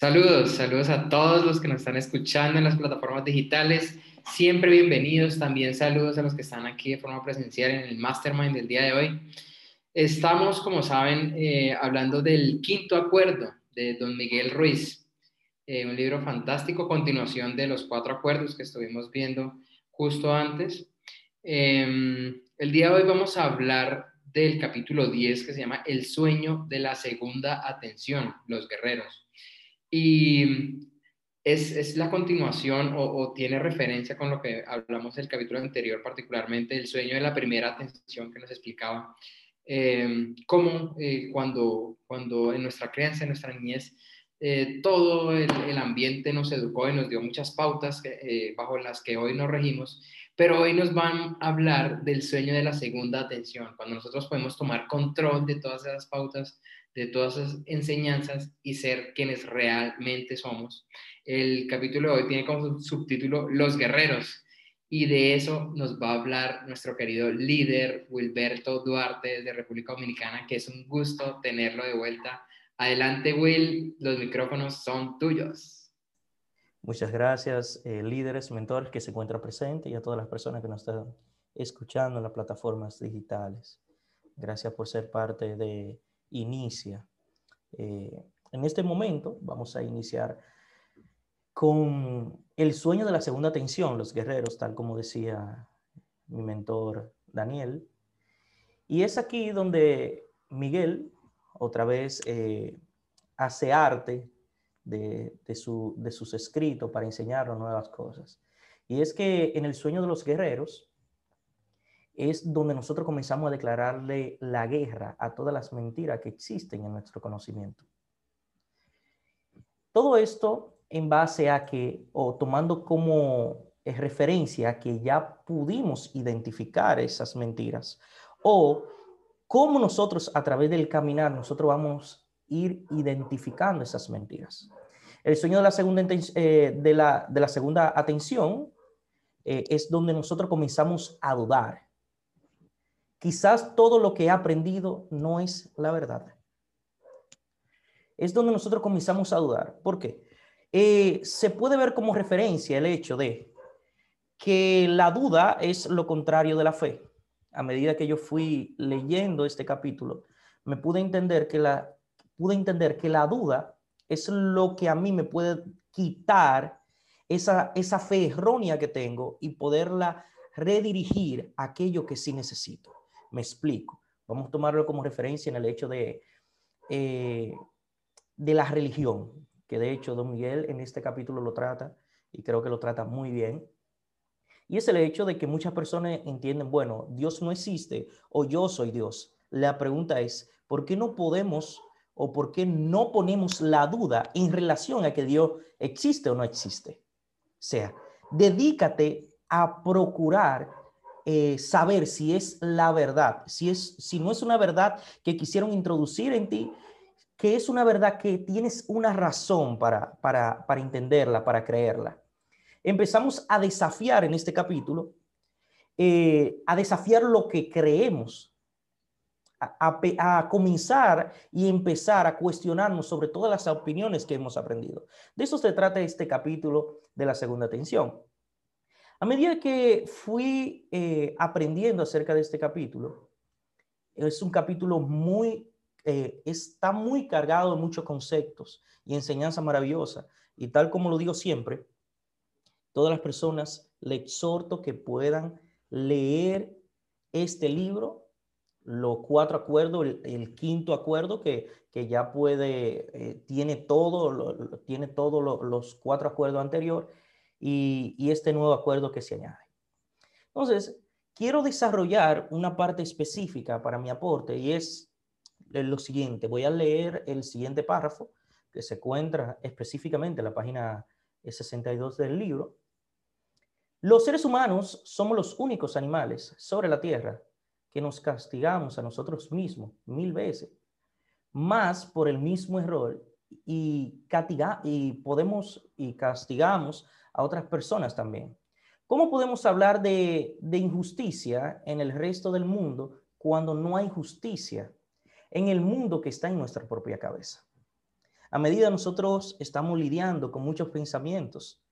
Saludos, saludos a todos los que nos están escuchando en las plataformas digitales. Siempre bienvenidos. También saludos a los que están aquí de forma presencial en el Mastermind del día de hoy. Estamos, como saben, eh, hablando del quinto acuerdo de don Miguel Ruiz, eh, un libro fantástico, continuación de los cuatro acuerdos que estuvimos viendo justo antes. Em, el día de hoy vamos a hablar del capítulo 10 que se llama El sueño de la segunda atención, los guerreros. Y es, es la continuación o, tiene referencia con lo que hablamos del capítulo anterior, particularmente el sueño de la primera atención que nos explicaba. Eh, cómo eh, cuando, cuando en nuestra crianza, en nuestra niñez, eh, todo el, el, ambiente nos educó y nos dio muchas pautas que, bajo las que hoy nos regimos, pero hoy nos van a hablar del sueño de la segunda atención, cuando nosotros podemos tomar control de todas esas pautas, de todas esas enseñanzas y ser quienes realmente somos. El capítulo de hoy tiene como subtítulo Los guerreros y de eso nos va a hablar nuestro querido líder Wilberto Duarte de República Dominicana, que es un gusto tenerlo de vuelta. Adelante Will, los micrófonos son tuyos. Muchas gracias, eh, líderes, mentores que se encuentran presentes y a todas las personas que nos están escuchando en las plataformas digitales. Gracias por ser parte de inicia. Eh, en este momento vamos a iniciar con el sueño de la segunda tensión, los guerreros, tal como decía mi mentor Daniel. Y es aquí donde Miguel otra vez eh, hace arte de, de, su, de sus escritos para enseñarnos nuevas cosas. Y es que en el sueño de los guerreros, es donde nosotros comenzamos a declararle la guerra a todas las mentiras que existen en nuestro conocimiento. Todo esto en base a que, o tomando como referencia que ya pudimos identificar esas mentiras, o cómo nosotros a través del caminar, nosotros vamos a ir identificando esas mentiras. El sueño de la segunda, eh, de la, de la segunda atención eh, es donde nosotros comenzamos a dudar quizás todo lo que he aprendido no es la verdad. Es donde nosotros comenzamos a dudar. ¿Por qué? Eh, se puede ver como referencia el hecho de que la duda es lo contrario de la fe. A medida que yo fui leyendo este capítulo, me pude entender que la, pude entender que la duda es lo que a mí me puede quitar esa, esa fe errónea que tengo y poderla redirigir a aquello que sí necesito. Me explico. Vamos a tomarlo como referencia en el hecho de, eh, de la religión, que de hecho Don Miguel en este capítulo lo trata y creo que lo trata muy bien. Y es el hecho de que muchas personas entienden, bueno, Dios no existe o yo soy Dios. La pregunta es, ¿por qué no podemos o por qué no ponemos la duda en relación a que Dios existe o no existe? O sea, dedícate a procurar eh, saber si es la verdad, si, es, si no es una verdad que quisieron introducir en ti, que es una verdad que tienes una razón para, para, para entenderla, para creerla. Empezamos a desafiar en este capítulo, eh, a desafiar lo que creemos, a, a, comenzar y empezar a cuestionarnos sobre todas las opiniones que hemos aprendido. De eso se trata este capítulo de la segunda tensión. A medida que fui eh, aprendiendo acerca de este capítulo, es un capítulo muy, eh, está muy cargado de muchos conceptos y enseñanza maravillosa. Y tal como lo digo siempre, todas las personas le exhorto que puedan leer este libro, los cuatro acuerdos, el, quinto acuerdo que, que ya puede, eh, tiene todo, lo, tiene todos los cuatro acuerdos anteriores y, este nuevo acuerdo que se añade. Entonces, quiero desarrollar una parte específica para mi aporte y es lo siguiente. Voy a leer el siguiente párrafo que se encuentra específicamente en la página 62 del libro. Los seres humanos somos los únicos animales sobre la tierra que nos castigamos a nosotros mismos mil veces, más por el mismo error y, y podemos y castigamos a otras personas también. ¿Cómo podemos hablar de, de injusticia en el resto del mundo cuando no hay justicia en el mundo que está en nuestra propia cabeza? A medida nosotros estamos lidiando con muchos pensamientos,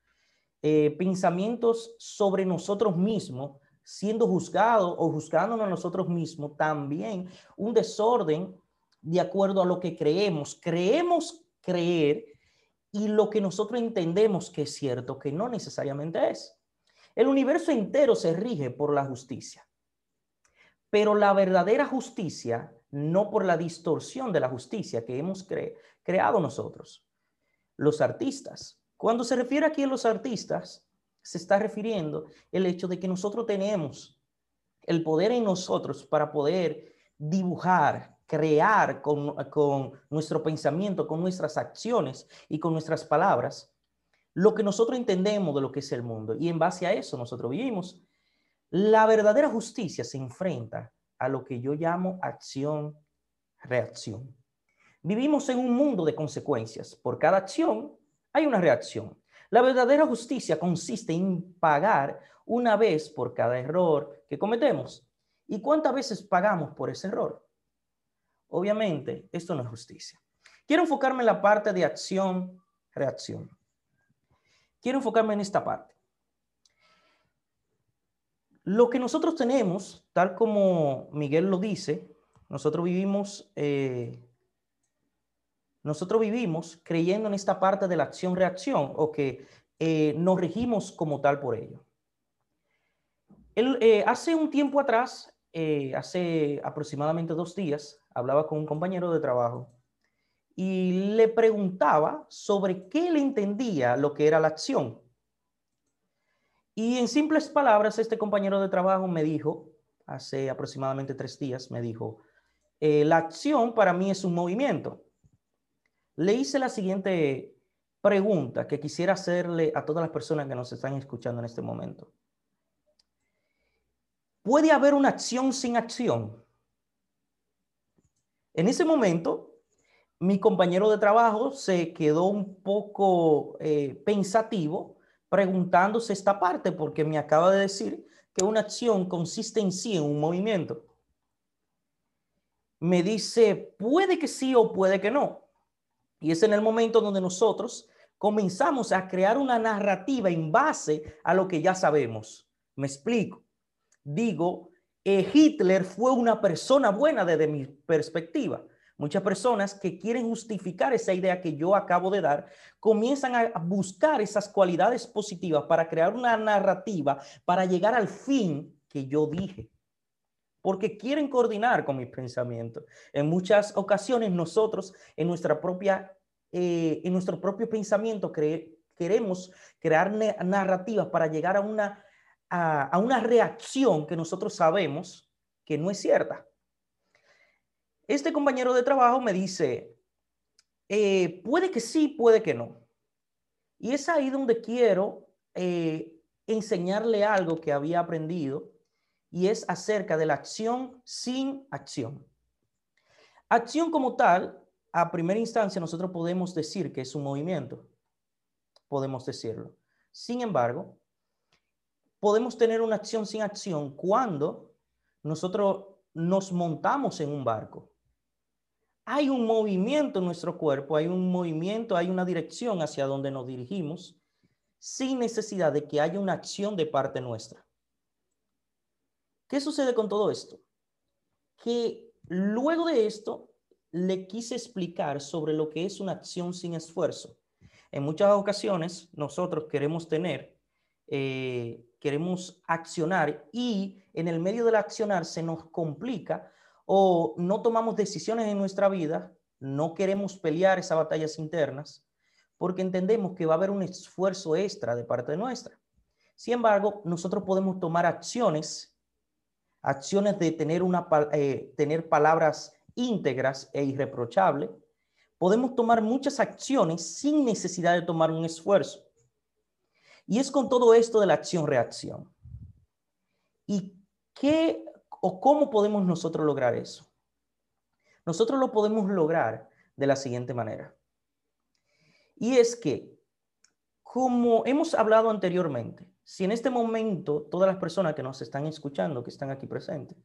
eh, pensamientos sobre nosotros mismos, siendo juzgados o juzgándonos a nosotros mismos, también un desorden de acuerdo a lo que creemos. Creemos creer y lo que nosotros entendemos que es cierto, que no necesariamente es. El universo entero se rige por la justicia, pero la verdadera justicia, no por la distorsión de la justicia que hemos creado nosotros. Los artistas, cuando se refiere aquí a los artistas, se está refiriendo el hecho de que nosotros tenemos el poder en nosotros para poder dibujar, crear con, con nuestro pensamiento, con nuestras acciones y con nuestras palabras, lo que nosotros entendemos de lo que es el mundo. Y en base a eso nosotros vivimos. La verdadera justicia se enfrenta a lo que yo llamo acción-reacción. Vivimos en un mundo de consecuencias. Por cada acción hay una reacción. La verdadera justicia consiste en pagar una vez por cada error que cometemos. ¿Y cuántas veces pagamos por ese error? Obviamente, esto no es justicia. Quiero enfocarme en la parte de acción-reacción. Quiero enfocarme en esta parte. Lo que nosotros tenemos, tal como Miguel lo dice, nosotros vivimos, eh, nosotros vivimos creyendo en esta parte de la acción-reacción o que eh, nos regimos como tal por ello. Eh, hace un tiempo atrás, hace aproximadamente dos días, hablaba con un compañero de trabajo y le preguntaba sobre qué le entendía lo que era la acción. Y en simples palabras, este compañero de trabajo me dijo, hace aproximadamente tres días, me dijo, eh, la acción para mí es un movimiento. Le hice la siguiente pregunta que quisiera hacerle a todas las personas que nos están escuchando en este momento. ¿Puede haber una acción sin acción? En ese momento, mi compañero de trabajo se quedó un poco eh, pensativo preguntándose esta parte porque me acaba de decir que una acción consiste en sí en un movimiento. Me dice, puede que sí o puede que no. Y es en el momento donde nosotros comenzamos a crear una narrativa en base a lo que ya sabemos. Me explico. Digo, Hitler fue una persona buena desde mi perspectiva. Muchas personas que quieren justificar esa idea que yo acabo de dar, comienzan a buscar esas cualidades positivas para crear una narrativa para llegar al fin que yo dije. Porque quieren coordinar con mis pensamientos. En muchas ocasiones nosotros, en nuestra propia, eh, en nuestro propio pensamiento, queremos crear narrativas para llegar a una a, una reacción que nosotros sabemos que no es cierta. Este compañero de trabajo me dice, eh, puede que sí, puede que no. Y es ahí donde quiero eh, enseñarle algo que había aprendido y es acerca de la acción sin acción. Acción como tal, a primera instancia nosotros podemos decir que es un movimiento, podemos decirlo. Sin embargo, podemos tener una acción sin acción cuando nosotros nos montamos en un barco. Hay un movimiento en nuestro cuerpo, hay un movimiento, hay una dirección hacia donde nos dirigimos sin necesidad de que haya una acción de parte nuestra. ¿Qué sucede con todo esto? Que luego de esto le quise explicar sobre lo que es una acción sin esfuerzo. En muchas ocasiones nosotros queremos tener eh, queremos accionar y en el medio del accionar se nos complica o no tomamos decisiones en nuestra vida, no queremos pelear esas batallas internas porque entendemos que va a haber un esfuerzo extra de parte nuestra. Sin embargo, nosotros podemos tomar acciones acciones de tener, una, eh, tener palabras íntegras e irreprochables, podemos tomar muchas acciones sin necesidad de tomar un esfuerzo. Y es con todo esto de la acción-reacción. ¿Y qué o cómo podemos nosotros lograr eso? Nosotros lo podemos lograr de la siguiente manera. Y es que, como hemos hablado anteriormente, si en este momento todas las personas que nos están escuchando, que están aquí presentes,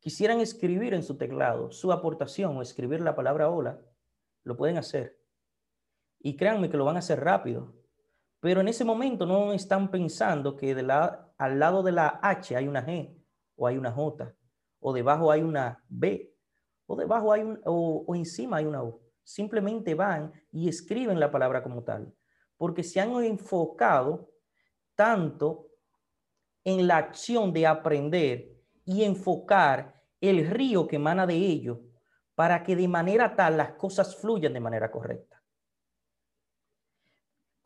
quisieran escribir en su teclado su aportación o escribir la palabra hola, lo pueden hacer. Y créanme que lo van a hacer rápido. Pero en ese momento no están pensando que de la, al lado de la H hay una G o hay una J o debajo hay una B o debajo hay un, o, o encima hay una U. Simplemente van y escriben la palabra como tal. Porque se han enfocado tanto en la acción de aprender y enfocar el río que emana de ello para que de manera tal las cosas fluyan de manera correcta.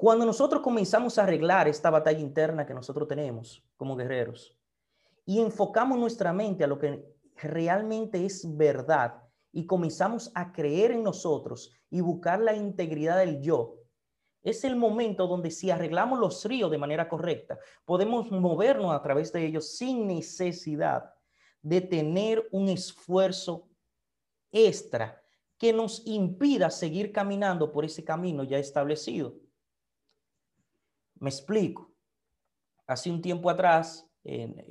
Cuando nosotros comenzamos a arreglar esta batalla interna que nosotros tenemos como guerreros y enfocamos nuestra mente a lo que realmente es verdad y comenzamos a creer en nosotros y buscar la integridad del yo, es el momento donde si arreglamos los ríos de manera correcta, podemos movernos a través de ellos sin necesidad de tener un esfuerzo extra que nos impida seguir caminando por ese camino ya establecido. Me explico. Hace un tiempo atrás,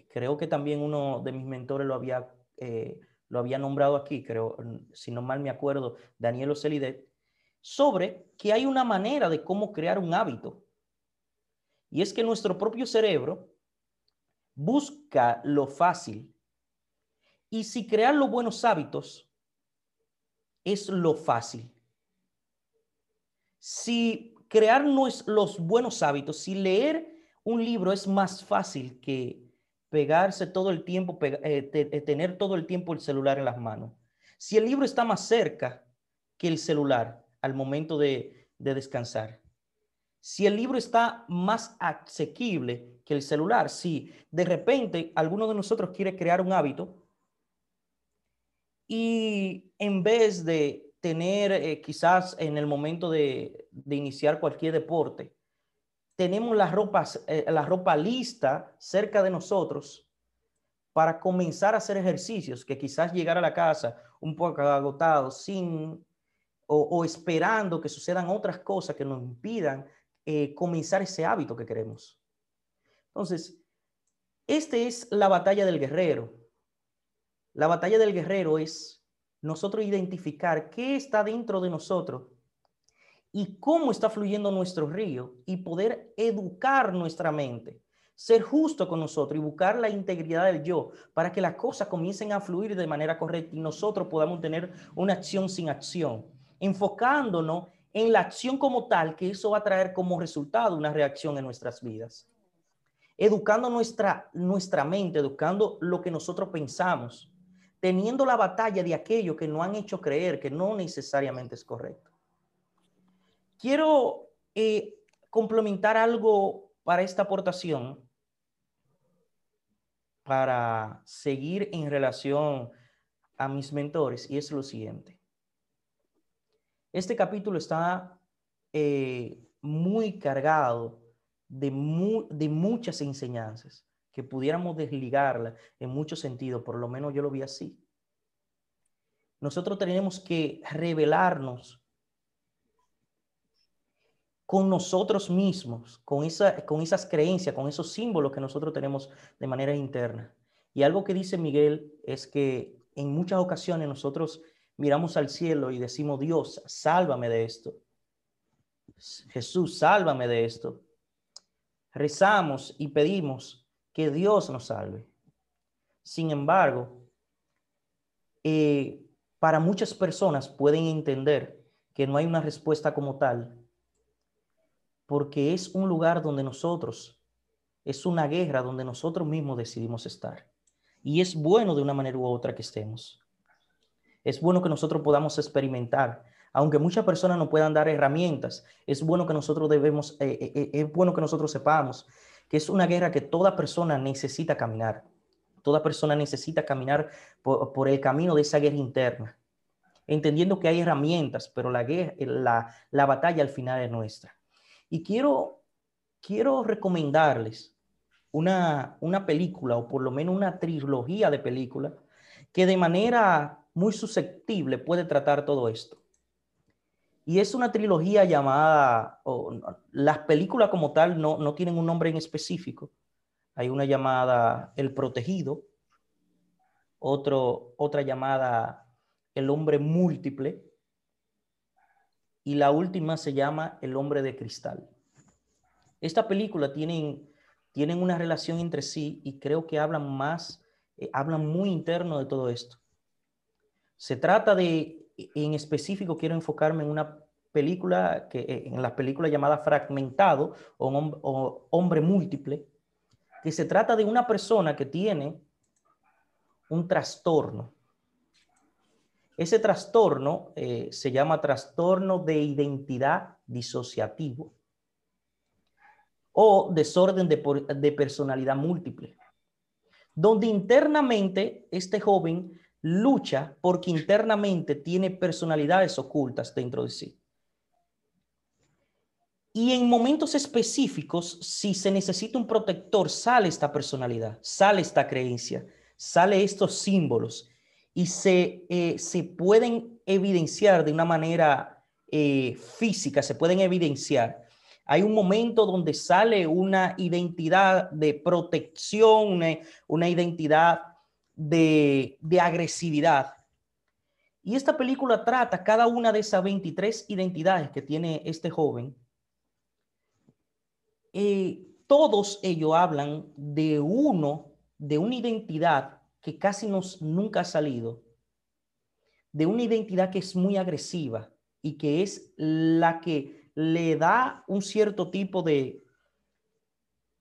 creo que también uno de mis mentores lo había, eh, lo había nombrado aquí, creo, si no mal me acuerdo, Daniel Ocelidet, sobre que hay una manera de cómo crear un hábito. Y es que nuestro propio cerebro busca lo fácil. Y si crear los buenos hábitos es lo fácil. Si crear los buenos hábitos, si leer un libro es más fácil que pegarse todo el tiempo, eh, eh, tener todo el tiempo el celular en las manos. Si el libro está más cerca que el celular al momento de, de descansar. Si el libro está más asequible que el celular, si de repente alguno de nosotros quiere crear un hábito, y en vez de tener eh, quizás en el momento de, iniciar cualquier deporte, tenemos la ropa, eh, la ropa lista cerca de nosotros para comenzar a hacer ejercicios, que quizás llegar a la casa un poco agotado, sin o, esperando que sucedan otras cosas que nos impidan eh, comenzar ese hábito que queremos. Entonces, esta es la batalla del guerrero. La batalla del guerrero es nosotros identificar qué está dentro de nosotros y cómo está fluyendo nuestro río y poder educar nuestra mente, ser justo con nosotros y buscar la integridad del yo para que las cosas comiencen a fluir de manera correcta y nosotros podamos tener una acción sin acción, enfocándonos en la acción como tal, que eso va a traer como resultado una reacción en nuestras vidas. Educando nuestra, nuestra mente, educando lo que nosotros pensamos, teniendo la batalla de aquello que no han hecho creer que no necesariamente es correcto. Quiero eh, complementar algo para esta aportación, para seguir en relación a mis mentores, y es lo siguiente. Este capítulo está eh, muy cargado de, de muchas enseñanzas que pudiéramos desligarla en muchos sentidos, por lo menos yo lo vi así. Nosotros tenemos que revelarnos con nosotros mismos, con, con esas creencias, con esos símbolos que nosotros tenemos de manera interna. Y algo que dice Miguel es que en muchas ocasiones nosotros miramos al cielo y decimos, Dios, sálvame de esto. Jesús, sálvame de esto. Rezamos y pedimos que Dios nos salve. Sin embargo, eh, para muchas personas pueden entender que no hay una respuesta como tal, porque es un lugar donde nosotros, es una guerra donde nosotros mismos decidimos estar. Y es bueno de una manera u otra que estemos. Es bueno que nosotros podamos experimentar, aunque muchas personas no puedan dar herramientas, es bueno que nosotros debemos, eh, eh, es bueno que nosotros sepamos que es una guerra que toda persona necesita caminar. Toda persona necesita caminar por, el camino de esa guerra interna, entendiendo que hay herramientas, pero la, guerra, la, la batalla al final es nuestra. Y quiero, quiero recomendarles una, una película, o por lo menos una trilogía de películas, que de manera muy susceptible puede tratar todo esto. Y es una trilogía llamada, las películas como tal no, no tienen un nombre en específico. Hay una llamada El Protegido, otro, otra llamada El Hombre Múltiple y la última se llama El Hombre de Cristal. Esta película tienen, tienen una relación entre sí y creo que hablan más, eh, hablan muy interno de todo esto. Se trata de en específico quiero enfocarme en una película, que, eh, en la película llamada Fragmentado o, Hombre Múltiple, que se trata de una persona que tiene un trastorno. Ese trastorno eh, se llama trastorno de identidad disociativo o desorden de, de personalidad múltiple, donde internamente este joven lucha porque internamente tiene personalidades ocultas dentro de sí. Y en momentos específicos, si se necesita un protector, sale esta personalidad, sale esta creencia, sale estos símbolos y se, eh, se pueden evidenciar de una manera eh, física, se pueden evidenciar. Hay un momento donde sale una identidad de protección, una, una identidad de, agresividad. Y esta película trata cada una de esas 23 identidades que tiene este joven. Eh, todos ellos hablan de uno, de una identidad que casi nos, nunca ha salido, de una identidad que es muy agresiva y que es la que le da un cierto tipo de,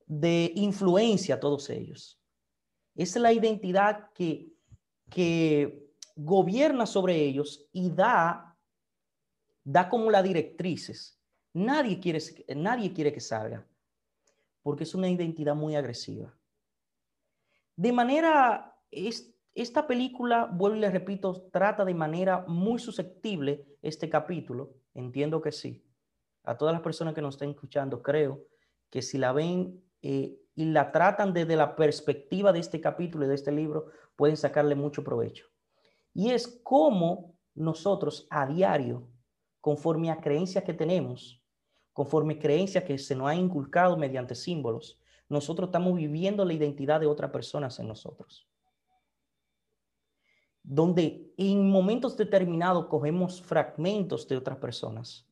de influencia a todos ellos. Es la identidad que, que gobierna sobre ellos y da, da como las directrices. Nadie quiere, nadie quiere que salga, porque es una identidad muy agresiva. De manera, esta película, vuelvo y le repito, trata de manera muy susceptible este capítulo. Entiendo que sí. A todas las personas que nos estén escuchando, creo que si la ven eh, y la tratan desde la perspectiva de este capítulo y de este libro, pueden sacarle mucho provecho. Y es como nosotros a diario, conforme a creencias que tenemos, conforme creencias que se nos ha inculcado mediante símbolos, nosotros estamos viviendo la identidad de otras personas en nosotros. Donde en momentos determinados cogemos fragmentos de otras personas,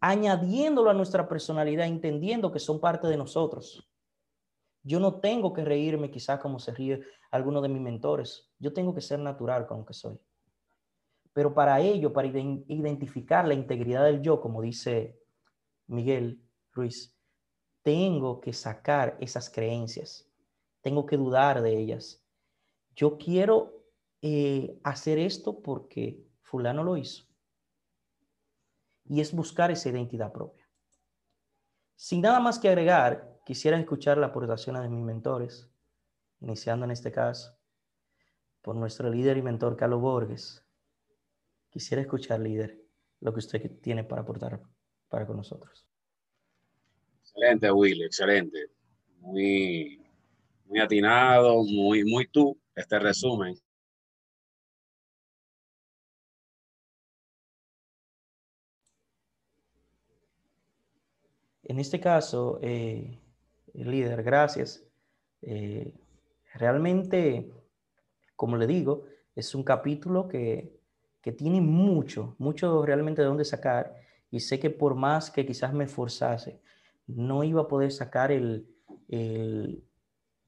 añadiéndolo a nuestra personalidad, entendiendo que son parte de nosotros yo no tengo que reírme quizás como se ríe alguno de mis mentores. Yo tengo que ser natural con lo que soy. Pero para ello, para identificar la integridad del yo, como dice Miguel Ruiz, tengo que sacar esas creencias. Tengo que dudar de ellas. Yo quiero eh, hacer esto porque fulano lo hizo. Y es buscar esa identidad propia. Sin nada más que agregar, Quisiera escuchar la aportación de mis mentores, iniciando en este caso por nuestro líder y mentor Carlos Borges. Quisiera escuchar, líder, lo que usted tiene para aportar para con nosotros. Excelente, Will, excelente. Muy, muy atinado, muy, muy tú, este resumen. En este caso, eh, líder, gracias. Eh, realmente, como le digo, es un capítulo que, tiene mucho, mucho realmente de dónde sacar. Y sé que por más que quizás me esforzase, no iba a poder sacar el, el,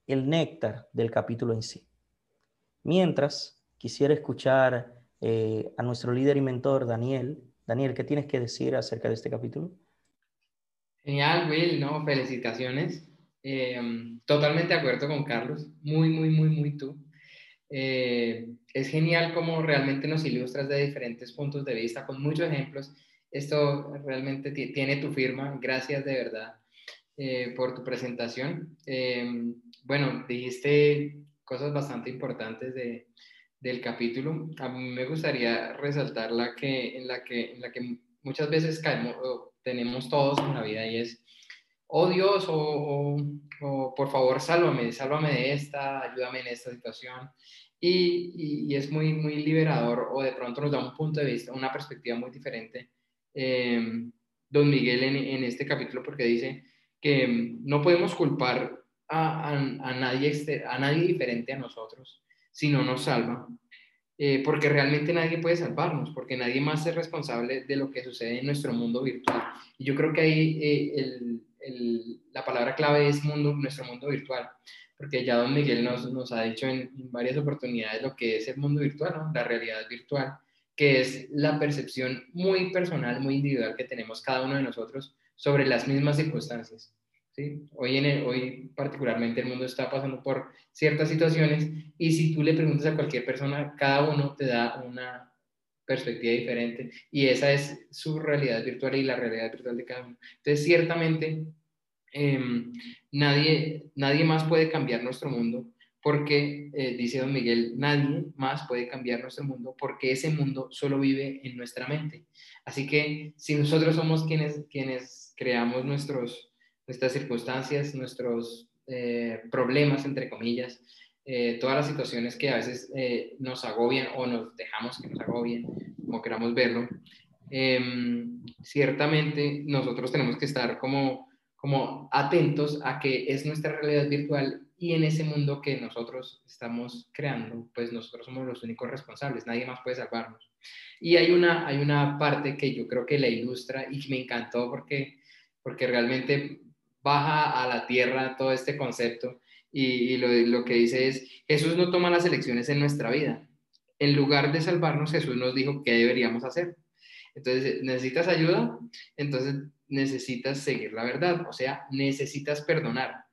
néctar del capítulo en sí. Mientras, quisiera escuchar eh, a nuestro líder y mentor, Daniel. Daniel, ¿qué tienes que decir acerca de este capítulo? Genial, Will, ¿no? Felicitaciones. Eh, totalmente de acuerdo con Carlos, muy, muy, muy, muy tú. Eh, es genial cómo realmente nos ilustras de diferentes puntos de vista, con muchos ejemplos. Esto realmente tiene tu firma. Gracias de verdad eh, por tu presentación. bueno, dijiste cosas bastante importantes de, del capítulo. A mí me gustaría resaltar la que, en, la que, en la que muchas veces caemos, tenemos todos en la vida y es, oh Dios, o, o, por favor, sálvame, sálvame de esta, ayúdame en esta situación. Y, y, es muy, muy liberador o de pronto nos da un punto de vista, una perspectiva muy diferente. Eh, don Miguel en, en, este capítulo porque dice que no podemos culpar a, a, a nadie, a nadie diferente a nosotros si no nos salva, eh, porque realmente nadie puede salvarnos, porque nadie más es responsable de lo que sucede en nuestro mundo virtual. Y yo creo que ahí eh, el, la palabra clave es mundo, nuestro mundo virtual, porque ya don Miguel nos, ha dicho en, varias oportunidades lo que es el mundo virtual, la realidad virtual, que es la percepción muy personal, muy individual que tenemos cada uno de nosotros sobre las mismas circunstancias. ¿sí? Hoy, en el, hoy particularmente el mundo está pasando por ciertas situaciones y si tú le preguntas a cualquier persona, cada uno te da una perspectiva diferente y esa es su realidad virtual y la realidad virtual de cada uno. Entonces, ciertamente, eh, nadie, nadie más puede cambiar nuestro mundo porque, eh, dice don Miguel, nadie más puede cambiar nuestro mundo porque ese mundo solo vive en nuestra mente. Así que si nosotros somos quienes, quienes creamos nuestras circunstancias, nuestros eh, problemas, entre comillas, eh, todas las situaciones que a veces eh, nos agobian o nos dejamos que nos agobien, como queramos verlo, em, ciertamente nosotros tenemos que estar como, como atentos a que es nuestra realidad virtual y en ese mundo que nosotros estamos creando, pues nosotros somos los únicos responsables, nadie más puede salvarnos. Y hay una, hay una parte que yo creo que la ilustra y me encantó porque, porque realmente baja a la tierra todo este concepto y, lo, que dice es, Jesús no toma las elecciones en nuestra vida. En lugar de salvarnos, Jesús nos dijo qué deberíamos hacer. Entonces, ¿necesitas ayuda? Entonces, necesitas seguir la verdad, o sea, necesitas perdonar.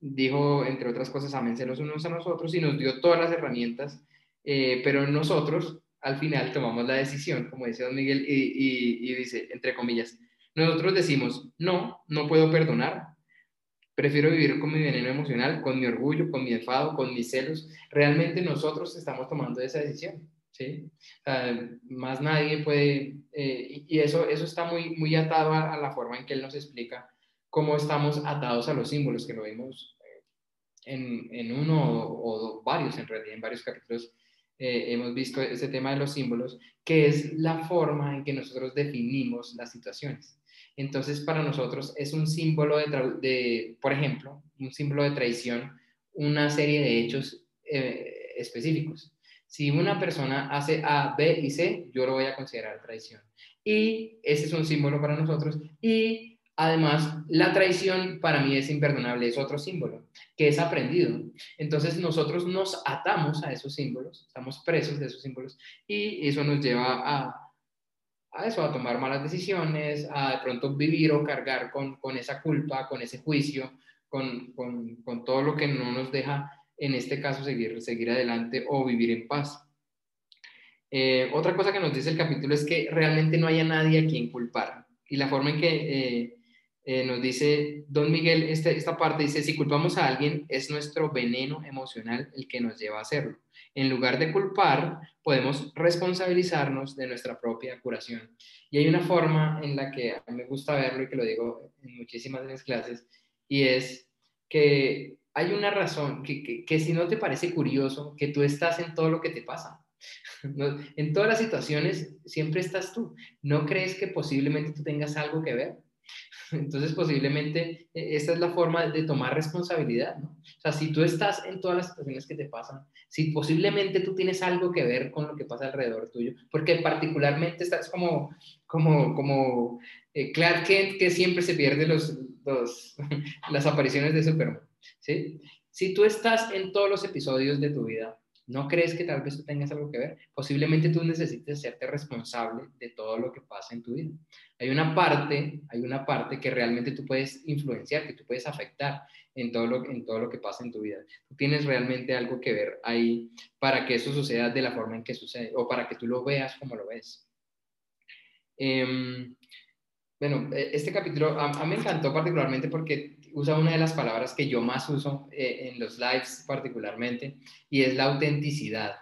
Dijo, entre otras cosas, amense los unos a nosotros y nos dio todas las herramientas, eh, pero nosotros al final tomamos la decisión, como dice don Miguel, y, y, y dice, entre comillas, nosotros decimos, no, no puedo perdonar. Prefiero vivir con mi veneno emocional, con mi orgullo, con mi enfado, con mis celos. Realmente nosotros estamos tomando esa decisión. ¿sí? Más nadie puede, eh, y eso, eso está muy, muy atado a, a, la forma en que él nos explica cómo estamos atados a los símbolos, que lo vimos eh, en, en uno o, o, varios, en realidad, en varios capítulos eh, hemos visto ese tema de los símbolos, que es la forma en que nosotros definimos las situaciones. Entonces, para nosotros es un símbolo de, de por ejemplo, un símbolo de traición, una serie de hechos eh, específicos. Si una persona hace A, B y C, yo lo voy a considerar traición. Y ese es un símbolo para nosotros. Y además, la traición para mí es imperdonable, es otro símbolo que es aprendido. Entonces, nosotros nos atamos a esos símbolos, estamos presos de esos símbolos y eso nos lleva a a eso, a tomar malas decisiones, a de pronto vivir o cargar con, con esa culpa, con ese juicio, con, con, con, todo lo que no nos deja, en este caso, seguir, seguir adelante o vivir en paz. Eh, otra cosa que nos dice el capítulo es que realmente no haya nadie a quien culpar. Y la forma en que eh, eh, nos dice Don Miguel, este, esta parte dice, si culpamos a alguien, es nuestro veneno emocional el que nos lleva a hacerlo. En lugar de culpar, podemos responsabilizarnos de nuestra propia curación. Y hay una forma en la que a mí me gusta verlo y que lo digo en muchísimas de mis clases, y es que hay una razón, que, que, que si no te parece curioso, que tú estás en todo lo que te pasa. En todas las situaciones siempre estás tú. ¿No crees que posiblemente tú tengas algo que ver? Entonces, posiblemente e, esta es la forma de tomar responsabilidad, ¿no? O sea, si tú estás en todas las situaciones que te pasan, si posiblemente tú tienes algo que ver con lo que pasa alrededor tuyo, porque particularmente estás como, como, como eh, Clark Kent, que siempre se pierde los, los, las apariciones de Superman, ¿sí? Si tú estás en todos los episodios de tu vida, ¿No crees que tal vez tú tengas algo que ver? Posiblemente tú necesites hacerte responsable de todo lo que pasa en tu vida. Hay una parte, hay una parte que realmente tú puedes influenciar, que tú puedes afectar en todo lo, en todo lo que pasa en tu vida. Tú tienes realmente algo que ver ahí para que eso suceda de la forma en que sucede o para que tú lo veas como lo ves. Eh, bueno, este capítulo a, mí me encantó particularmente porque usa una de las palabras que yo más uso eh, en los lives particularmente, y es la autenticidad,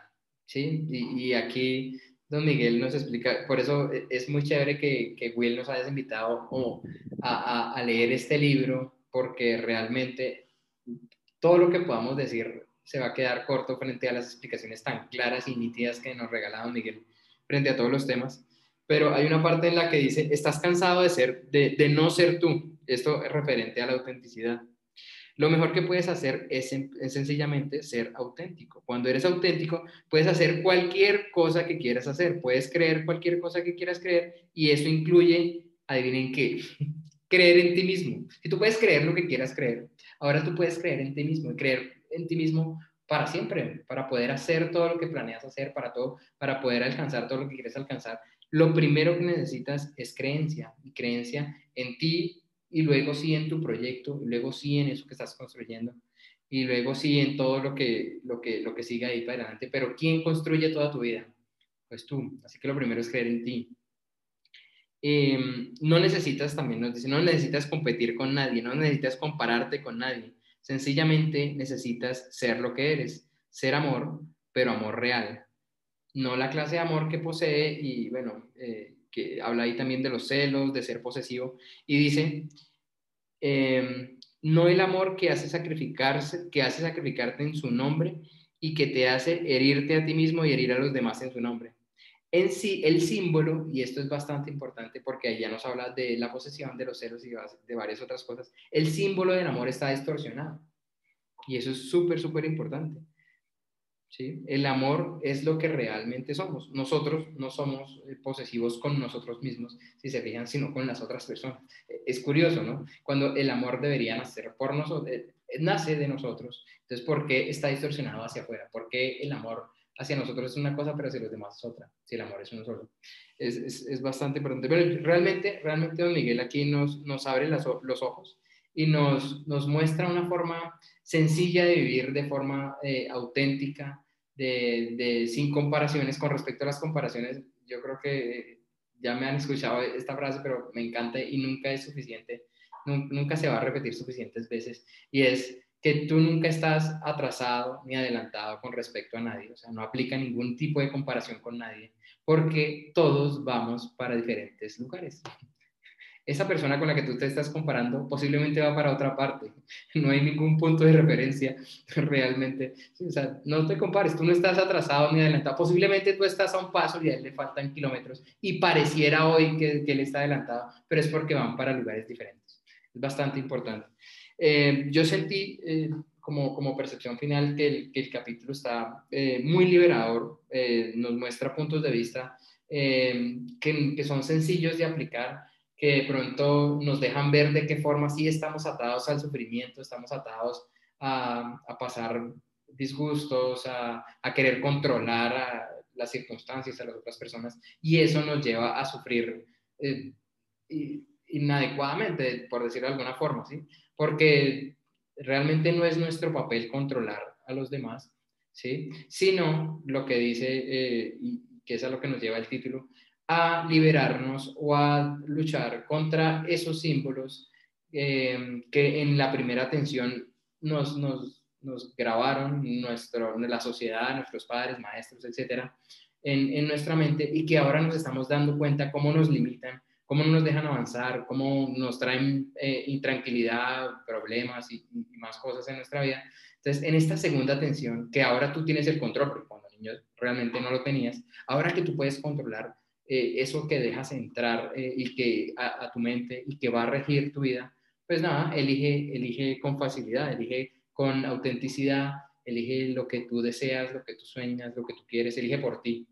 ¿sí? Y, aquí don Miguel nos explica, por eso es muy chévere que, que Will nos haya invitado a, a leer este libro, porque realmente todo lo que podamos decir se va a quedar corto frente a las explicaciones tan claras y nítidas que nos regala don Miguel frente a todos los temas. Pero hay una parte en la que dice, estás cansado de ser, de, de no ser tú. Esto es referente a la autenticidad. Lo mejor que puedes hacer es, es, sencillamente ser auténtico. Cuando eres auténtico, puedes hacer cualquier cosa que quieras hacer, puedes creer cualquier cosa que quieras creer y eso incluye, adivinen qué, creer en ti mismo. Si tú puedes creer lo que quieras creer, ahora tú puedes creer en ti mismo y creer en ti mismo para siempre, para poder hacer todo lo que planeas hacer, para todo, para poder alcanzar todo lo que quieres alcanzar. Lo primero que necesitas es creencia, y creencia en ti y luego sí en tu proyecto, luego sí en eso que estás construyendo, y luego sí en todo lo que, lo que, lo que sigue ahí para adelante. Pero ¿quién construye toda tu vida? Pues tú. Así que lo primero es creer en ti. Em, no necesitas, también nos dice, no necesitas competir con nadie, no necesitas compararte con nadie. Sencillamente necesitas ser lo que eres, ser amor, pero amor real. No la clase de amor que posee y bueno, eh, habla ahí también de los celos, de ser posesivo. Y dice, em, no el amor que hace sacrificarse, que hace sacrificarte en su nombre y que te hace herirte a ti mismo y herir a los demás en su nombre. En sí, el símbolo, y esto es bastante importante porque ahí ya nos habla de la posesión, de los celos y de varias otras cosas, el símbolo del amor está distorsionado. Y eso es súper, súper importante. ¿Sí? El amor es lo que realmente somos. Nosotros no somos eh, posesivos con nosotros mismos, si se fijan, sino con las otras personas. Es curioso, ¿no? Cuando el amor debería nacer por nosotros, eh, nace de nosotros. Entonces, ¿por qué está distorsionado hacia afuera? ¿Por qué el amor hacia nosotros es una cosa, pero hacia los demás es otra, si el amor es uno solo. Es, es, bastante importante. Pero realmente, realmente don Miguel aquí nos, nos abre los ojos y nos, nos muestra una forma sencilla de vivir de forma eh, auténtica, de, de, sin comparaciones. Con respecto a las comparaciones, yo creo que ya me han escuchado esta frase, pero me encanta y nunca es suficiente, nunca se va a repetir suficientes veces. Y es que tú nunca estás atrasado ni adelantado con respecto a nadie, o sea, no aplica ningún tipo de comparación con nadie, porque todos vamos para diferentes lugares. Esa persona con la que tú te estás comparando posiblemente va para otra parte, no hay ningún punto de referencia realmente, o sea, no te compares, tú no estás atrasado ni adelantado, posiblemente tú estás a un paso y a él le faltan kilómetros y pareciera hoy que, que él está adelantado, pero es porque van para lugares diferentes. Es bastante importante. Eh, yo sentí eh, como, como, percepción final que el, que el capítulo está eh, muy liberador, nos muestra puntos de vista que, que, son sencillos de aplicar, que de pronto nos dejan ver de qué forma sí estamos atados al sufrimiento, estamos atados a, a pasar disgustos, a, a, querer controlar a las circunstancias, a las otras personas, y eso nos lleva a sufrir inadecuadamente, por decirlo de alguna forma, ¿sí? porque realmente no es nuestro papel controlar a los demás, ¿sí? sino lo que dice, eh, y que es a lo que nos lleva el título, a liberarnos o a luchar contra esos símbolos eh, que en la primera atención nos, nos, nos grabaron nuestro, la sociedad, nuestros padres, maestros, etcétera, en, en nuestra mente y que ahora nos estamos dando cuenta cómo nos limitan cómo no nos dejan avanzar, cómo nos traen eh, intranquilidad, problemas y, más cosas en nuestra vida. Entonces, en esta segunda atención, que ahora tú tienes el control, porque cuando niño realmente no lo tenías, ahora que tú puedes controlar eh, eso que dejas entrar eh, y que a, a, tu mente y que va a regir tu vida, pues nada, elige, elige con facilidad, elige con autenticidad, elige lo que tú deseas, lo que tú sueñas, lo que tú quieres, elige por ti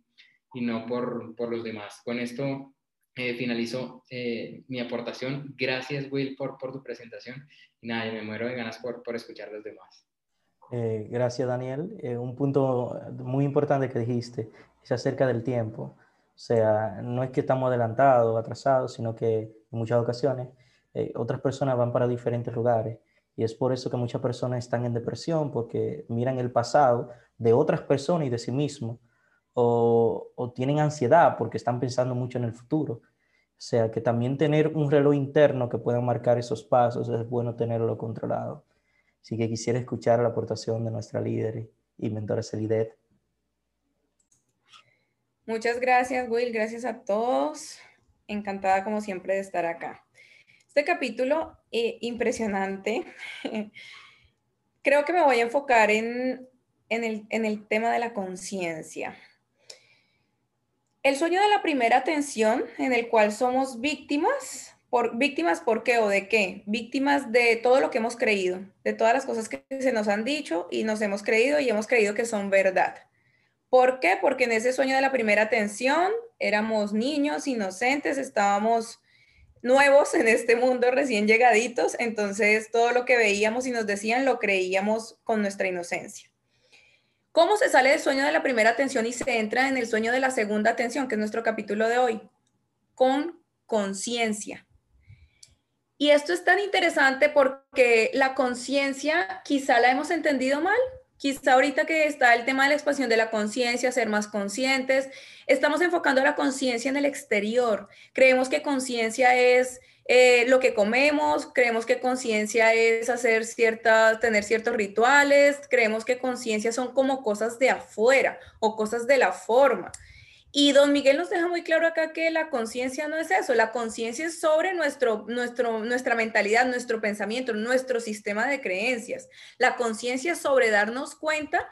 y no por, por los demás. Con esto eh, finalizo eh, mi aportación. Gracias, Will, por, por tu presentación. Y nada, me muero de ganas por, por escuchar los demás. Eh, gracias, Daniel. un punto muy importante que dijiste es acerca del tiempo. O sea, no es que estamos adelantados o atrasados, sino que en muchas ocasiones otras personas van para diferentes lugares. Y es por eso que muchas personas están en depresión, porque miran el pasado de otras personas y de sí mismos o, tienen ansiedad porque están pensando mucho en el futuro. O sea, que también tener un reloj interno que pueda marcar esos pasos es bueno tenerlo controlado. Así que quisiera escuchar la aportación de nuestra líder y mentora Celidet. Muchas gracias, Will. Gracias a todos. Encantada, como siempre, de estar acá. Este capítulo eh, impresionante. Creo que me voy a enfocar en, el, en el tema de la conciencia. El sueño de la primera atención, en el cual somos víctimas, por, víctimas por qué o de qué? Víctimas de todo lo que hemos creído, de todas las cosas que se nos han dicho y nos hemos creído y hemos creído que son verdad. ¿Por qué? Porque en ese sueño de la primera atención éramos niños, inocentes, estábamos nuevos en este mundo, recién llegaditos, entonces todo lo que veíamos y nos decían lo creíamos con nuestra inocencia. ¿Cómo se sale del sueño de la primera atención y se entra en el sueño de la segunda atención, que es nuestro capítulo de hoy? Con conciencia. Y esto es tan interesante porque la conciencia quizá la hemos entendido mal. Quizá ahorita que está el tema de la expansión de la conciencia, ser más conscientes, estamos enfocando la conciencia en el exterior. Creemos que conciencia es eh, lo que comemos, creemos que conciencia es hacer ciertas, tener ciertos rituales, creemos que conciencia son como cosas de afuera o cosas de la forma. Y don Miguel nos deja muy claro acá que la conciencia no es eso, la conciencia es sobre nuestro, nuestro, nuestra mentalidad, nuestro pensamiento, nuestro sistema de creencias. La conciencia es sobre darnos cuenta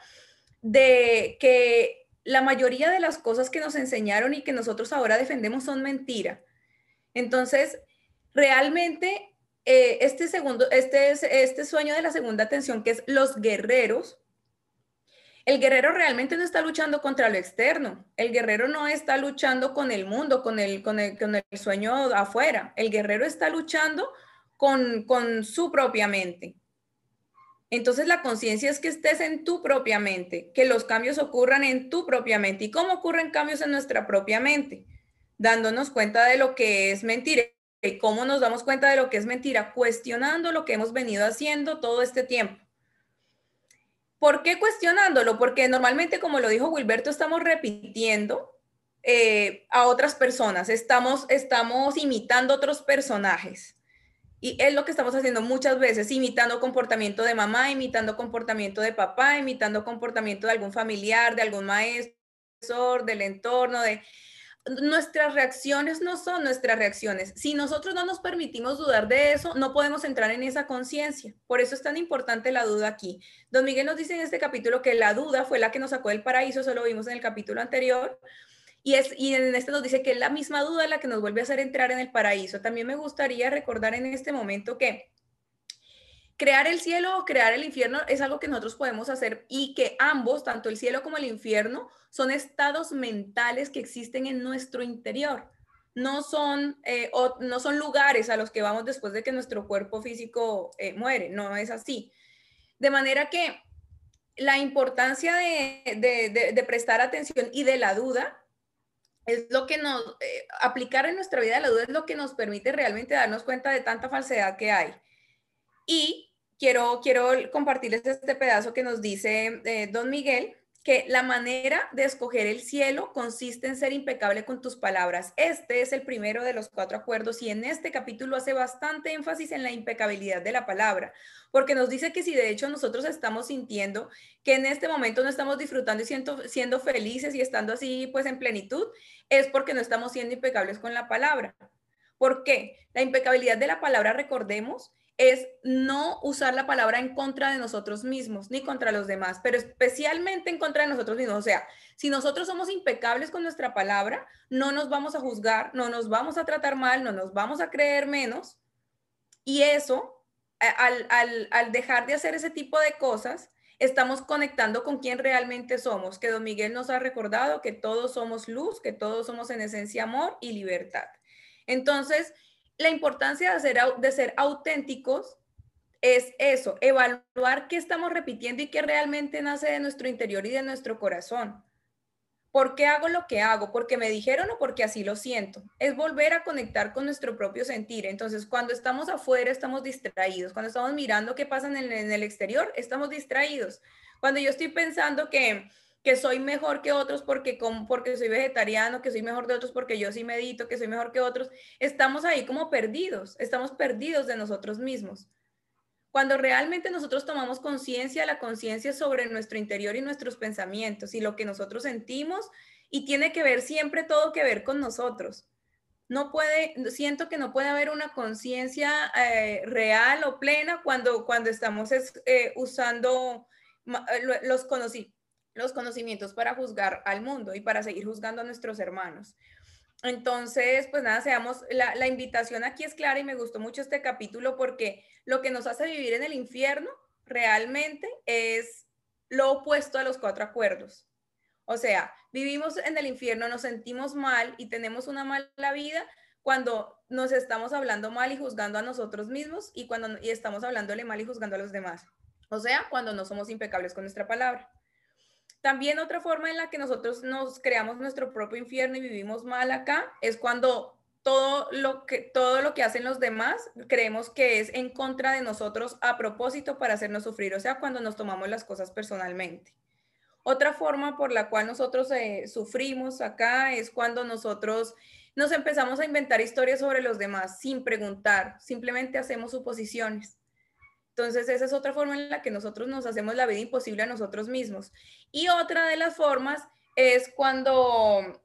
de que la mayoría de las cosas que nos enseñaron y que nosotros ahora defendemos son mentira. Entonces, realmente eh, este, segundo, este, este sueño de la segunda atención, que es los guerreros, el guerrero realmente no está luchando contra lo externo. El guerrero no está luchando con el mundo, con el, con el, con el sueño afuera. El guerrero está luchando con, con su propia mente. Entonces la conciencia es que estés en tu propia mente, que los cambios ocurran en tu propia mente. ¿Y cómo ocurren cambios en nuestra propia mente? Dándonos cuenta de lo que es mentira cómo nos damos cuenta de lo que es mentira, cuestionando lo que hemos venido haciendo todo este tiempo. ¿Por qué cuestionándolo? Porque normalmente, como lo dijo Wilberto, estamos repitiendo eh, a otras personas, estamos, estamos imitando otros personajes. Y es lo que estamos haciendo muchas veces, imitando comportamiento de mamá, imitando comportamiento de papá, imitando comportamiento de algún familiar, de algún maestro, del entorno, de nuestras reacciones no son nuestras reacciones. Si nosotros no nos permitimos dudar de eso, no podemos entrar en esa conciencia. Por eso es tan importante la duda aquí. Don Miguel nos dice en este capítulo que la duda fue la que nos sacó del paraíso, eso lo vimos en el capítulo anterior. Y, es, y en este nos dice que es la misma duda la que nos vuelve a hacer entrar en el paraíso. También me gustaría recordar en este momento que crear el cielo o crear el infierno es algo que nosotros podemos hacer y que ambos, tanto el cielo como el infierno, son estados mentales que existen en nuestro interior. No son, eh, no son lugares a los que vamos después de que nuestro cuerpo físico eh, muere, no es así. De manera que la importancia de, prestar atención y de la duda es lo que nos, eh, aplicar en nuestra vida la duda es lo que nos permite realmente darnos cuenta de tanta falsedad que hay. Y quiero, compartirles este pedazo que nos dice eh, don Miguel, que la manera de escoger el cielo consiste en ser impecable con tus palabras. Este es el primero de los cuatro acuerdos y en este capítulo hace bastante énfasis en la impecabilidad de la palabra, porque nos dice que si de hecho nosotros estamos sintiendo que en este momento no estamos disfrutando y siendo, siendo felices y estando así pues en plenitud, es porque no estamos siendo impecables con la palabra. ¿Por qué? La impecabilidad de la palabra, recordemos, es no usar la palabra en contra de nosotros mismos ni contra los demás, pero especialmente en contra de nosotros mismos. O sea, si nosotros somos impecables con nuestra palabra, no nos vamos a juzgar, no nos vamos a tratar mal, no nos vamos a creer menos. Y eso, al, al dejar de hacer ese tipo de cosas, estamos conectando con quien realmente somos, que don Miguel nos ha recordado que todos somos luz, que todos somos en esencia amor y libertad. Entonces, la importancia de ser, de ser auténticos es eso, evaluar qué estamos repitiendo y qué realmente nace de nuestro interior y de nuestro corazón. ¿Por qué hago lo que hago? ¿Porque me dijeron o porque así lo siento? Es volver a conectar con nuestro propio sentir. Entonces, cuando estamos afuera, estamos distraídos. Cuando estamos mirando qué pasa en el, en el exterior, estamos distraídos. Cuando yo estoy pensando que que soy mejor que otros porque, como, porque soy vegetariano, que soy mejor de otros porque yo sí medito, que soy mejor que otros, estamos ahí como perdidos, estamos perdidos de nosotros mismos. Cuando realmente nosotros tomamos conciencia, la conciencia sobre nuestro interior y nuestros pensamientos y lo que nosotros sentimos, y tiene que ver siempre todo que ver con nosotros. No puede, siento que no puede haber una conciencia eh, real o plena cuando, cuando estamos eh, usando los, los conocimientos para juzgar al mundo y para seguir juzgando a nuestros hermanos. Entonces, pues nada, seamos, la, la, invitación aquí es clara y me gustó mucho este capítulo porque lo que nos hace vivir en el infierno realmente es lo opuesto a los cuatro acuerdos. O sea, vivimos en el infierno, nos sentimos mal y tenemos una mala vida cuando nos estamos hablando mal y juzgando a nosotros mismos y cuando y estamos hablándole mal y juzgando a los demás. O sea, cuando no somos impecables con nuestra palabra. También otra forma en la que nosotros nos creamos nuestro propio infierno y vivimos mal acá es cuando todo lo que, todo lo que hacen los demás creemos que es en contra de nosotros a propósito para hacernos sufrir, o sea, cuando nos tomamos las cosas personalmente. Otra forma por la cual nosotros eh, sufrimos acá es cuando nosotros nos empezamos a inventar historias sobre los demás sin preguntar, simplemente hacemos suposiciones. Entonces, esa es otra forma en la que nosotros nos hacemos la vida imposible a nosotros mismos. Y otra de las formas es cuando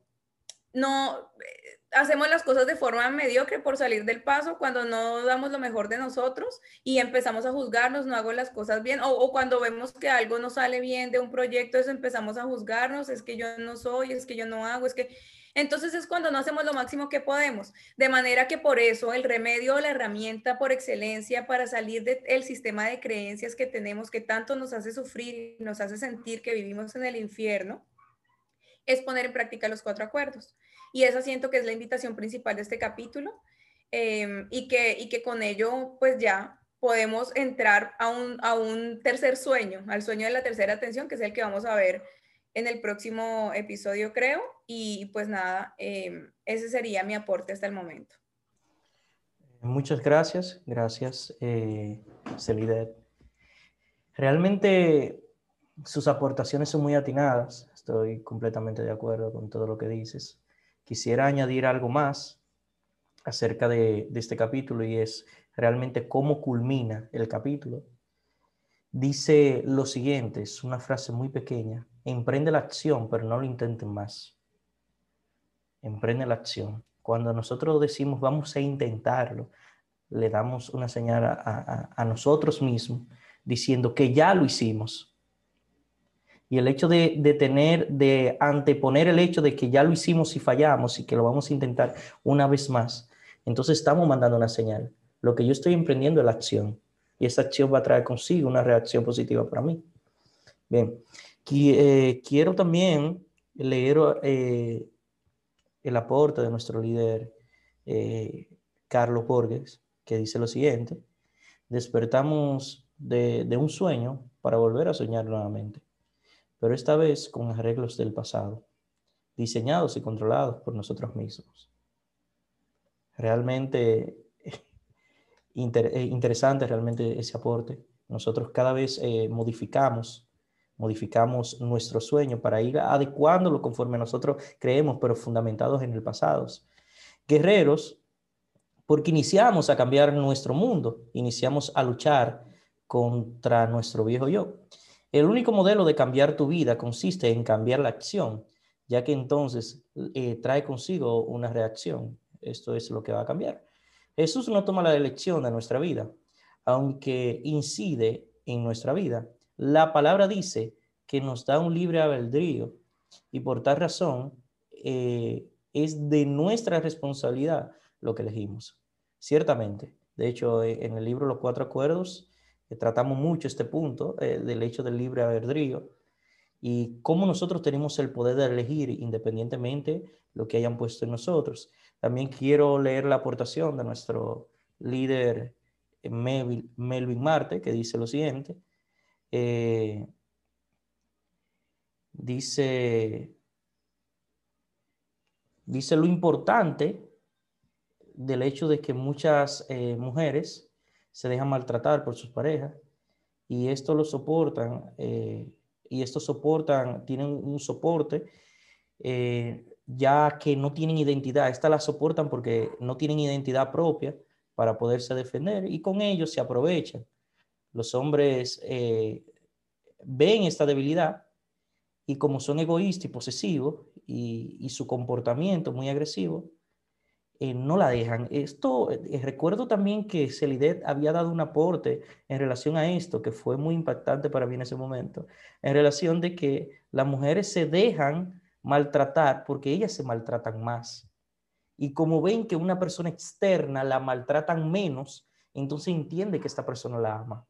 no eh, hacemos las cosas de forma mediocre por salir del paso, cuando no damos lo mejor de nosotros y empezamos a juzgarnos, no hago las cosas bien, o, o, cuando vemos que algo no sale bien de un proyecto, eso empezamos a juzgarnos, es que yo no soy, es que yo no hago, es que entonces es cuando no hacemos lo máximo que podemos. De manera que por eso el remedio la herramienta por excelencia para salir del sistema de creencias que tenemos que tanto nos hace sufrir y nos hace sentir que vivimos en el infierno es poner en práctica los cuatro acuerdos. Y esa siento que es la invitación principal de este capítulo em, y, que, y que con ello pues ya podemos entrar a un, a un tercer sueño, al sueño de la tercera atención, que es el que vamos a ver en el próximo episodio, creo. Y pues nada, em, ese sería mi aporte hasta el momento. Muchas gracias, gracias, eh, Realmente sus aportaciones son muy atinadas, estoy completamente de acuerdo con todo lo que dices. Quisiera añadir algo más acerca de este capítulo y es realmente cómo culmina el capítulo. Dice lo siguiente, es una frase muy pequeña, emprende la acción, pero no lo intenten más. Emprende la acción. Cuando nosotros decimos vamos a intentarlo, le damos una señal a, nosotros mismos diciendo que ya lo hicimos. Y el hecho de, de, tener, de anteponer el hecho de que ya lo hicimos y fallamos y que lo vamos a intentar una vez más, entonces estamos mandando una señal. Lo que yo estoy emprendiendo es la acción. Y esa acción va a traer consigo una reacción positiva para mí. Bien, eh, quiero también leer eh, el aporte de nuestro líder eh, Carlos Borges, que dice lo siguiente, despertamos de, de un sueño para volver a soñar nuevamente, pero esta vez con arreglos del pasado, diseñados y controlados por nosotros mismos. Realmente interesante realmente ese aporte. Nosotros cada vez modificamos modificamos nuestro sueño para ir adecuándolo conforme nosotros creemos, pero fundamentados en el pasado. Guerreros, porque iniciamos a cambiar nuestro mundo, iniciamos a luchar contra nuestro viejo yo. El único modelo de cambiar tu vida consiste en cambiar la acción, ya que entonces eh, trae consigo una reacción. Esto es lo que va a cambiar. Jesús no toma la elección de nuestra vida, aunque incide en nuestra vida. La palabra dice que nos da un libre albedrío y por tal razón eh, es de nuestra responsabilidad lo que elegimos. Ciertamente, de hecho, eh, en el libro Los Cuatro Acuerdos eh, tratamos mucho este punto del hecho del libre albedrío y cómo nosotros tenemos el poder de elegir independientemente lo que hayan puesto en nosotros. También quiero leer la aportación de nuestro líder Melvin Marte, que dice lo siguiente. Eh, dice, dice lo importante del hecho de que muchas eh, mujeres se dejan maltratar por sus parejas y esto lo soportan eh, y estos soportan, tienen un soporte, eh, ya que no tienen identidad. Estas las soportan porque no tienen identidad propia para poderse defender y con ellos se aprovechan. Los hombres eh, ven esta debilidad y como son egoístas y posesivos y, su comportamiento muy agresivo, eh, no la dejan. Esto, eh, recuerdo también que Celidet había dado un aporte en relación a esto, que fue muy impactante para mí en ese momento, en relación de que las mujeres se dejan maltratar porque ellas se maltratan más. Y como ven que una persona externa la maltratan menos, entonces entiende que esta persona la ama.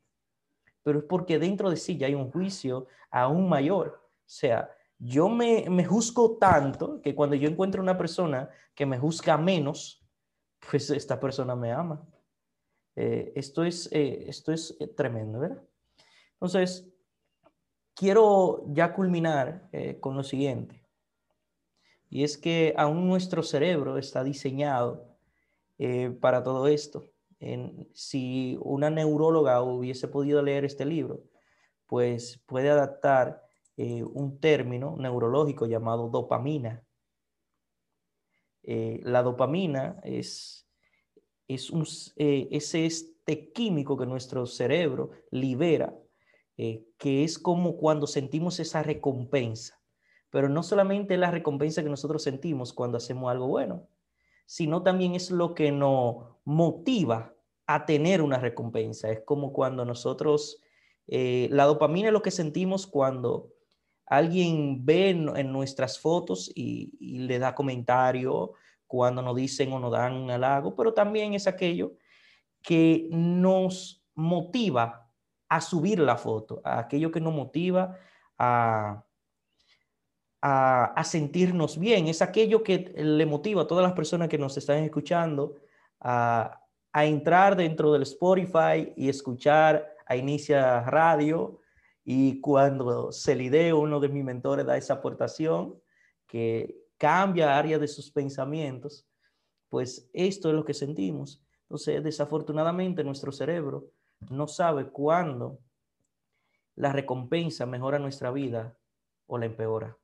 Pero es porque dentro de sí ya hay un juicio aún mayor. O sea, yo me, me juzgo tanto que cuando yo encuentro una persona que me juzga menos, pues esta persona me ama. Eh, esto es, eh, esto es eh, tremendo, ¿verdad? Entonces, quiero ya culminar con lo siguiente. Y es que aún nuestro cerebro está diseñado eh, para todo esto. si una neuróloga hubiese podido leer este libro, pues puede adaptar eh, un término neurológico llamado dopamina. Eh, la dopamina es, es, este químico que nuestro cerebro libera, que es como cuando sentimos esa recompensa pero no solamente la recompensa que nosotros sentimos cuando hacemos algo bueno, sino también es lo que nos motiva a tener una recompensa. Es como cuando nosotros, eh, la dopamina es lo que sentimos cuando alguien ve en, nuestras fotos y, y, le da comentario, cuando nos dicen o nos dan un halago, pero también es aquello que nos motiva a subir la foto, a aquello que nos motiva a a, sentirnos bien. Es aquello que le motiva a todas las personas que nos están escuchando a, entrar dentro del Spotify y escuchar a Inicia Radio. Y cuando Celide, uno de mis mentores, da esa aportación que cambia área de sus pensamientos, pues esto es lo que sentimos. Entonces, desafortunadamente, nuestro cerebro no sabe cuándo la recompensa mejora nuestra vida o la empeora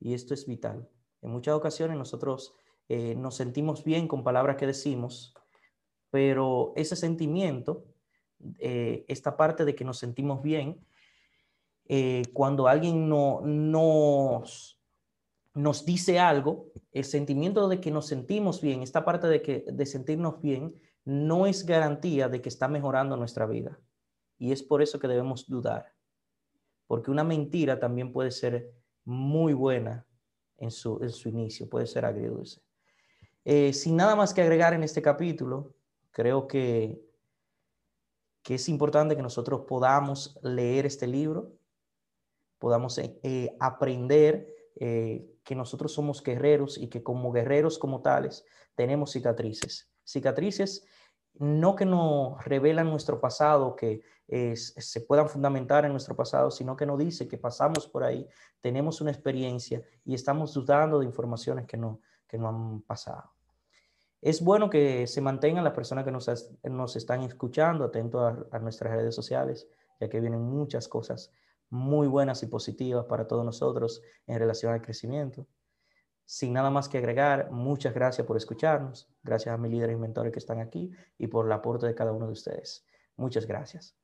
y esto es vital. En muchas ocasiones nosotros eh, nos sentimos bien con palabras que decimos, pero ese sentimiento, eh, esta parte de que nos sentimos bien, eh, cuando alguien no, nos, nos dice algo, el sentimiento de que nos sentimos bien, esta parte de, que, de sentirnos bien, no es garantía de que está mejorando nuestra vida. Y es por eso que debemos dudar. Porque una mentira también puede ser muy buena en su, en su inicio, puede ser agridulce. Eh, sin nada más que agregar en este capítulo, creo que, que es importante que nosotros podamos leer este libro, podamos eh, eh, aprender que nosotros somos guerreros y que como guerreros como tales tenemos cicatrices. Cicatrices no que nos revelan nuestro pasado, que se puedan fundamentar en nuestro pasado, sino que nos dice que pasamos por ahí, tenemos una experiencia y estamos dudando de informaciones que no, que no han pasado. Es bueno que se mantengan las personas que nos, nos están escuchando, atentos a, a nuestras redes sociales, ya que vienen muchas cosas muy buenas y positivas para todos nosotros en relación al crecimiento. Sin nada más que agregar, muchas gracias por escucharnos. Gracias a mis líderes y mentores que están aquí y por el aporte de cada uno de ustedes. Muchas gracias.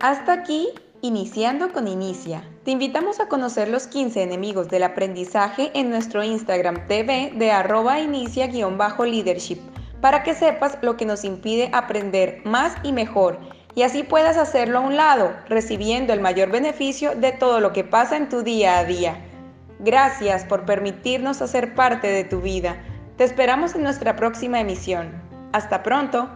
Hasta aquí, iniciando con Inicia. Te invitamos a conocer los 15 enemigos del aprendizaje en nuestro Instagram TV de arroba inicia-leadership para que sepas lo que nos impide aprender más y mejor y así puedas hacerlo a un lado, recibiendo el mayor beneficio de todo lo que pasa en tu día a día. Gracias por permitirnos hacer parte de tu vida. Te esperamos en nuestra próxima emisión. Hasta pronto.